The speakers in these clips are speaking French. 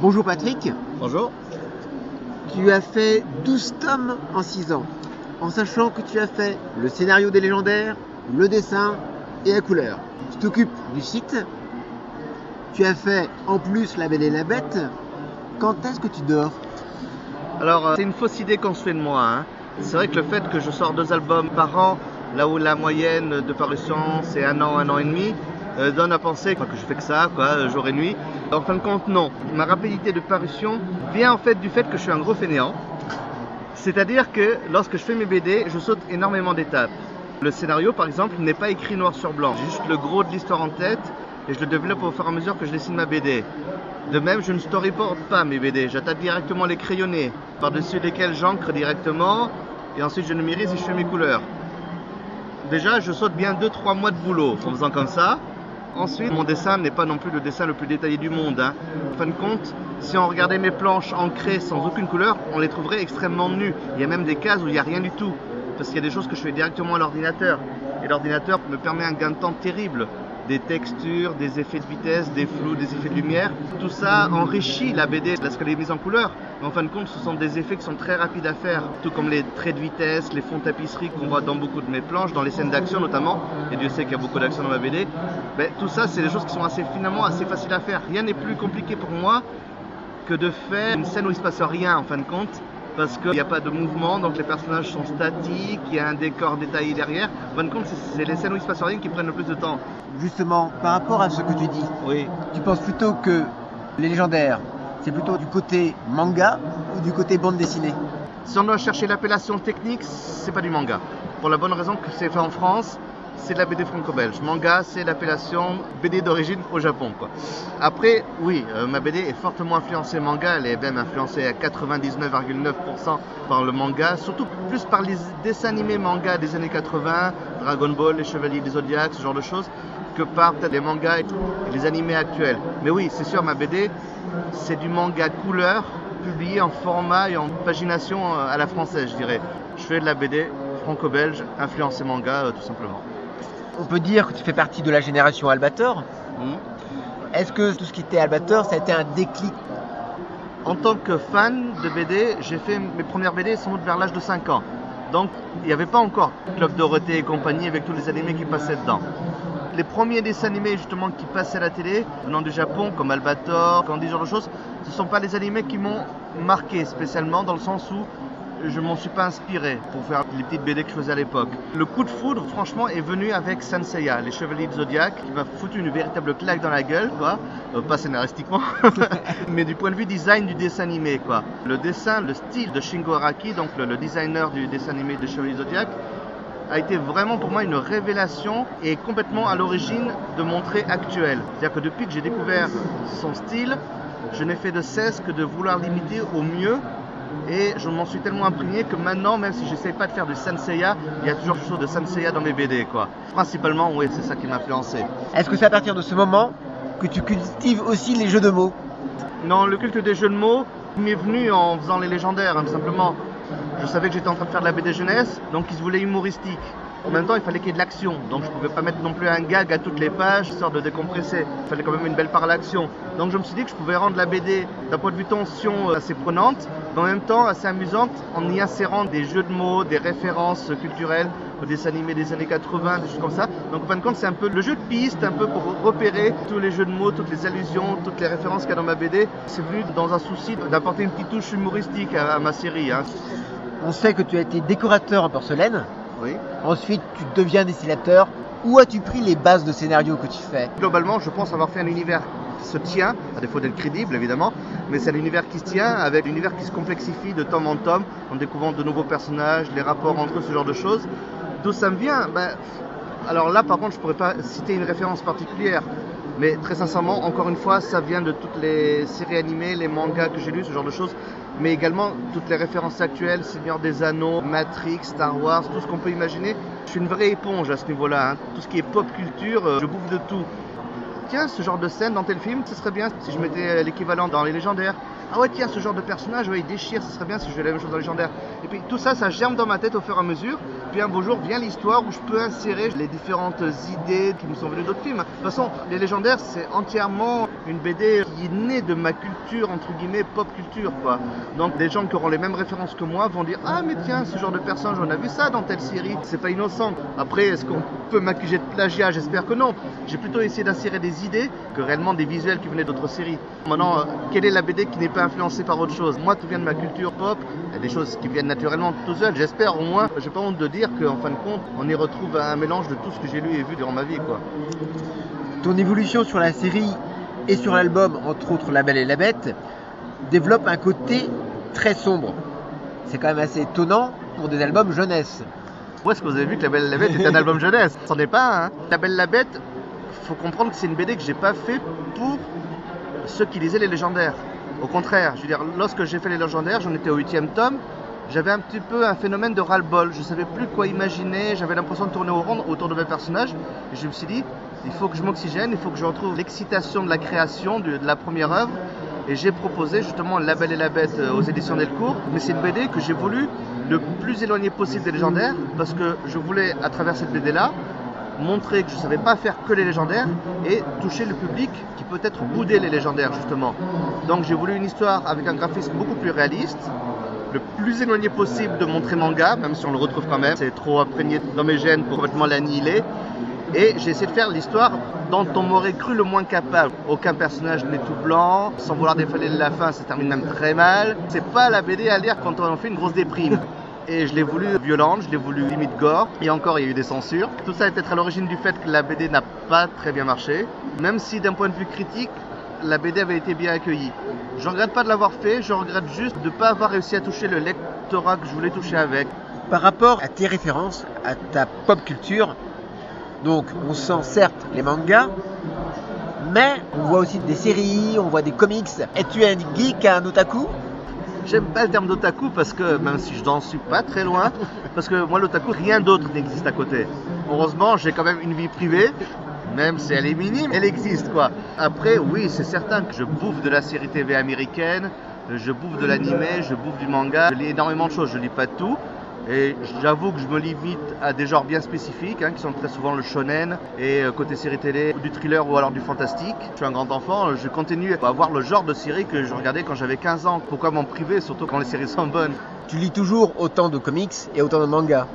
Bonjour Patrick, Bonjour. tu as fait 12 tomes en 6 ans, en sachant que tu as fait le scénario des légendaires, le dessin et la couleur. Tu t'occupes du site, tu as fait en plus la BD La Bête. Quand est-ce que tu dors? Alors, euh, c'est une fausse idée qu'on se fait de moi. hein. C'est vrai que le fait que je sors deux albums par an, là où la moyenne de parution c'est un an, un an et demi, euh, donne à penser que je fais que ça, euh, jour et nuit. En fin de compte, non. Ma rapidité de parution vient en fait du fait que je suis un gros fainéant. C'est-à-dire que lorsque je fais mes BD, je saute énormément d'étapes. Le scénario, par exemple, n'est pas écrit noir sur blanc. J'ai juste le gros de l'histoire en tête et je le développe au fur et à mesure que je dessine ma BD. De même, je ne storyboard pas mes BD. J'attaque directement les crayonnés, par-dessus lesquels j'encre directement et ensuite je numérise et je fais mes couleurs. Déjà, je saute bien 2-3 mois de boulot en faisant comme ça. Ensuite, mon dessin n'est pas non plus le dessin le plus détaillé du monde. hein. En fin de compte, si on regardait mes planches ancrées sans aucune couleur, on les trouverait extrêmement nues. Il y a même des cases où il n'y a rien du tout. Parce qu'il y a des choses que je fais directement à l'ordinateur. Et l'ordinateur me permet un gain de temps terrible. Des textures, des effets de vitesse, des flous, des effets de lumière. Tout ça enrichit la BD parce qu'elle est mise en couleur. Mais en fin de compte, ce sont des effets qui sont très rapides à faire. Tout comme les traits de vitesse, les fonds tapisseries qu'on voit dans beaucoup de mes planches, dans les scènes d'action notamment. Et Dieu sait qu'il y a beaucoup d'action dans ma BD. Ben, tout ça, c'est des choses qui sont assez finalement assez faciles à faire. Rien n'est plus compliqué pour moi que de faire une scène où il se passe rien en fin de compte parce qu'il n'y a pas de mouvement, donc les personnages sont statiques, il y a un décor détaillé derrière. En fin de compte, c'est- les scènes où il se passe rien qui prennent le plus de temps. Justement, par rapport à ce que tu dis, Oui. tu penses plutôt que les légendaires, c'est plutôt du côté manga ou du côté bande dessinée? Si on doit chercher l'appellation technique, c'est pas du manga. Pour la bonne raison que c'est fait en France, c'est de la BD franco-belge. Manga, c'est l'appellation BD d'origine au Japon. Après, oui, euh, ma BD est fortement influencée manga. Elle est même influencée à 99,9% par le manga, surtout plus par les dessins animés manga des années 80, Dragon Ball, les Chevaliers du Zodiac, ce genre de choses, que par les mangas et les animés actuels. Mais oui, c'est sûr, ma BD, c'est du manga couleur publié en format et en pagination euh, à la française, je dirais. Je fais de la BD franco-belge, influencée manga, euh, tout simplement. On peut dire que tu fais partie de la génération Albator. Hmm. Est-ce que tout ce qui était Albator, ça a été un déclic? En tant que fan de BD, j'ai fait mes premières BD sans doute vers l'âge de 5 ans. Donc il n'y avait pas encore Club Dorothée et compagnie avec tous les animés qui passaient dedans. Les premiers dessins animés justement qui passaient à la télé, venant du Japon, comme Albator, Candy, ce genre de choses, ce ne sont pas les animés qui m'ont marqué spécialement dans le sens où je m'en suis pas inspiré pour faire les petites BD que je faisais à l'époque. Le coup de foudre, franchement, est venu avec Senseiya, les Chevaliers du Zodiac, qui m'a foutu une véritable claque dans la gueule, quoi. Euh, pas scénaristiquement, mais du point de vue design du dessin animé, quoi. Le dessin, le style de Shingo Araki, donc le, designer du dessin animé des Chevaliers du Zodiac, a été vraiment pour moi une révélation et complètement à l'origine de mon trait actuel. C'est-à-dire que depuis que j'ai découvert son style, je n'ai fait de cesse que de vouloir l'imiter au mieux et je m'en suis tellement imprégné que maintenant, même si j'essaye pas de faire du Senseiya, il y a toujours quelque chose de Senseiya dans mes BD, quoi. Principalement, oui, c'est ça qui m'a influencé. Est-ce que c'est à partir de ce moment que tu cultives aussi les jeux de mots? Non, le culte des jeux de mots m'est venu en faisant les légendaires, hein, tout simplement. Je savais que j'étais en train de faire de la BD jeunesse, donc il se voulait humoristique. En même temps, il fallait qu'il y ait de l'action, donc je pouvais pas mettre non plus un gag à toutes les pages, histoire de décompresser. Il fallait quand même une belle part à l'action. Donc je me suis dit que je pouvais rendre la BD d'un point de vue tension euh, assez prenante, mais en même temps assez amusante en y insérant des jeux de mots, des références culturelles, aux dessins animés des années 80, des choses comme ça. Donc en fin de compte, c'est un peu le jeu de piste, un peu pour repérer tous les jeux de mots, toutes les allusions, toutes les références qu'il y a dans ma BD. C'est venu dans un souci d'apporter une petite touche humoristique à, à ma série. hein. On sait que tu as été décorateur en porcelaine, Oui. ensuite tu deviens dessinateur. Où as-tu pris les bases de scénario que tu fais? Globalement, je pense avoir fait un univers qui se tient, à défaut d'être crédible évidemment, mais c'est un univers qui se tient avec un univers qui se complexifie de tome en tome en découvrant de nouveaux personnages, les rapports entre eux, ce genre de choses. D'où ça me vient? Ben, Alors là, par contre, je pourrais pas citer une référence particulière. Mais très sincèrement, encore une fois, ça vient de toutes les séries animées, les mangas que j'ai lus, ce genre de choses. Mais également toutes les références actuelles, Seigneur des Anneaux, Matrix, Star Wars, tout ce qu'on peut imaginer. Je suis une vraie éponge à ce niveau-là. hein. Tout ce qui est pop culture, euh, je bouffe de tout. Tiens, ce genre de scène dans tel film, ce serait bien si je mettais l'équivalent dans les légendaires. Ah ouais, tiens, ce genre de personnage, ouais, il déchire, ce serait bien si je faisais la même chose dans les légendaires. Et puis tout ça, ça germe dans ma tête au fur et à mesure. Puis un beau jour vient l'histoire où je peux insérer les différentes idées qui me sont venues d'autres films. De toute façon, les légendaires, c'est entièrement une BD qui est née de ma culture, entre guillemets, pop culture, quoi. Donc des gens qui auront les mêmes références que moi vont dire Ah, mais tiens, ce genre de personnage, on a vu ça dans telle série, c'est pas innocent. Après, est-ce qu'on peut m'accuser de plagiat? J'espère que non. J'ai plutôt essayé d'insérer des idées que réellement des visuels qui venaient d'autres séries. Maintenant, euh, quelle est la BD qui n'est pas influencée par autre chose? Moi, tout vient de ma culture pop, il y a des choses qui viennent naturellement tout seul. J'espère au moins, j'ai pas honte de dire qu'en fin de compte, on y retrouve un mélange de tout ce que j'ai lu et vu durant ma vie, quoi. Ton évolution sur la série et sur l'album, entre autres La Belle et la Bête, développe un côté très sombre. C'est quand même assez étonnant pour des albums jeunesse. Où est-ce que vous avez vu que La Belle et la Bête est un album jeunesse? C'en est pas un. Hein? La Belle et la Bête, faut comprendre que c'est une BD que j'ai pas fait pour ceux qui lisaient les légendaires. Au contraire, je veux dire, lorsque j'ai fait les légendaires, j'en étais au huitième tome, j'avais un petit peu un phénomène de ras-le-bol. Je savais plus quoi imaginer, j'avais l'impression de tourner au rond autour de mes personnages. Et je me suis dit, il faut que je m'oxygène, il faut que je retrouve l'excitation de la création de, la première œuvre. Et j'ai proposé justement La Belle et la Bête euh, aux éditions Delcourt. Mais c'est une BD que j'ai voulu le plus éloigné possible des légendaires parce que je voulais, à travers cette BD-là, montrer que je ne savais pas faire que les légendaires et toucher le public qui peut-être boudait les légendaires justement. Donc j'ai voulu une histoire avec un graphisme beaucoup plus réaliste, le plus éloigné possible de montrer manga, même si on le retrouve quand même, c'est trop imprégné dans mes gènes pour complètement l'annihiler. Et j'ai essayé de faire l'histoire dont on m'aurait cru le moins capable. Aucun personnage n'est tout blanc, sans vouloir défaler la fin, ça termine même très mal. C'est pas la BD à lire quand on fait une grosse déprime. Et je l'ai voulu violente, je l'ai voulu limite gore, et encore il y a eu des censures. Tout ça est peut-être à l'origine du fait que la BD n'a pas très bien marché, même si d'un point de vue critique, la BD avait été bien accueillie. Je regrette pas de l'avoir fait, je regrette juste de ne pas avoir réussi à toucher le lectorat que je voulais toucher avec. Par rapport à tes références, à ta pop culture, donc on sent certes les mangas, mais on voit aussi des séries, on voit des comics. Es-tu un geek, un otaku? J'aime pas le terme d'otaku parce que, même si je n'en suis pas très loin, parce que moi l'otaku, rien d'autre n'existe à côté. Heureusement, j'ai quand même une vie privée, même si elle est minime, elle existe quoi. Après, oui, c'est certain que je bouffe de la série TV américaine, je bouffe de l'animé, je bouffe du manga, je lis énormément de choses, je lis pas tout. Et j'avoue que je me limite à des genres bien spécifiques, hein, qui sont très souvent le shonen et euh, côté série télé, du thriller ou alors du fantastique. Je suis un grand enfant, je continue à avoir le genre de série que je regardais quand j'avais 15 ans. Pourquoi m'en priver, surtout quand les séries sont bonnes? Tu lis toujours autant de comics et autant de mangas?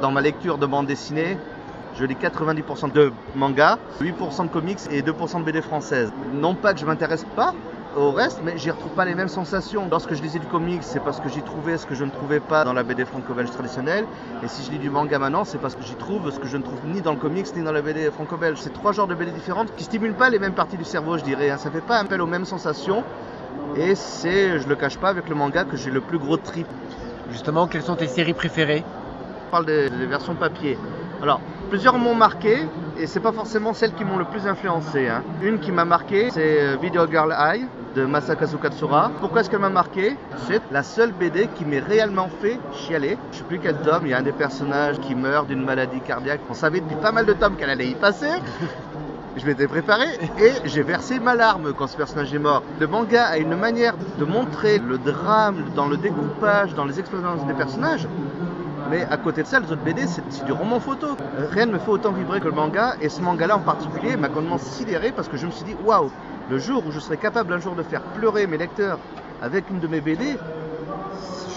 Dans ma lecture de bande dessinée, je lis 90% de mangas, 8% de comics et 2% de BD françaises. Non pas que je m'intéresse pas au reste, mais j'y retrouve pas les mêmes sensations. Lorsque je lisais du comics, c'est parce que j'y trouvais ce que je ne trouvais pas dans la BD franco-belge traditionnelle. Et si je lis du manga maintenant, c'est parce que j'y trouve ce que je ne trouve ni dans le comics ni dans la BD franco-belge. C'est trois genres de BD différentes qui stimulent pas les mêmes parties du cerveau, je dirais. Hein. Ça fait pas appel aux mêmes sensations. Et c'est, je le cache pas, avec le manga que j'ai le plus gros trip. Justement, quelles sont tes séries préférées? On parle des, des versions papier. Alors, plusieurs m'ont marqué et c'est pas forcément celles qui m'ont le plus influencé. Hein. Une qui m'a marqué, c'est euh, Video Girl Eye de Masakazu Katsura. Pourquoi est-ce qu'elle m'a marqué? C'est la seule BD qui m'est réellement fait chialer. Je sais plus quel tome, il y a un des personnages qui meurt d'une maladie cardiaque. On savait depuis pas mal de tomes qu'elle allait y passer. Je m'étais préparé et j'ai versé ma larme quand ce personnage est mort. Le manga a une manière de montrer le drame dans le découpage, dans les expériences des personnages. Mais à côté de ça, les autres BD, c'est du roman photo. Rien ne me fait autant vibrer que le manga. Et ce manga-là en particulier m'a complètement sidéré parce que je me suis dit, waouh, le jour où je serai capable un jour de faire pleurer mes lecteurs avec une de mes BD,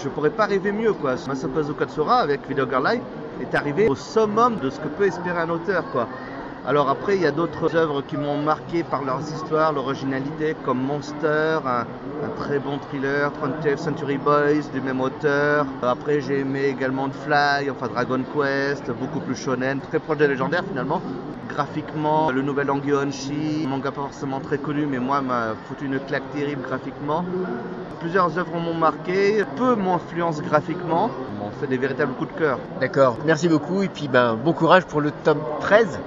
je pourrais pas rêver mieux quoi. Masakazu Katsura avec Video Girl est arrivé au summum de ce que peut espérer un auteur quoi. Alors après, il y a d'autres œuvres qui m'ont marqué par leurs histoires, l'originalité, comme Monster, un, très bon thriller, 20th Century Boys du même auteur. Après, j'ai aimé également Fly, enfin Dragon Quest, beaucoup plus shonen, très proche des légendaires finalement. Graphiquement, le nouvel Angyo Onshi, manga pas forcément très connu, mais moi m'a foutu une claque terrible graphiquement. Plusieurs œuvres m'ont marqué, peu m'influencent graphiquement, m'ont fait des véritables coups de cœur. D'accord, merci beaucoup et puis ben, bon courage pour le tome 13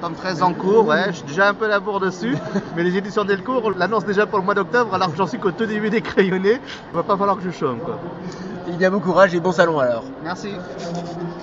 tome 13 en cours, ouais, j'ai déjà un peu la bourre dessus, mais les éditions Delcourt l'annoncent déjà pour le mois d'octobre, alors que j'en suis qu'au tout début des crayonnés, il va pas falloir que je chôme quoi. Il y a bon courage et bon salon alors. Merci.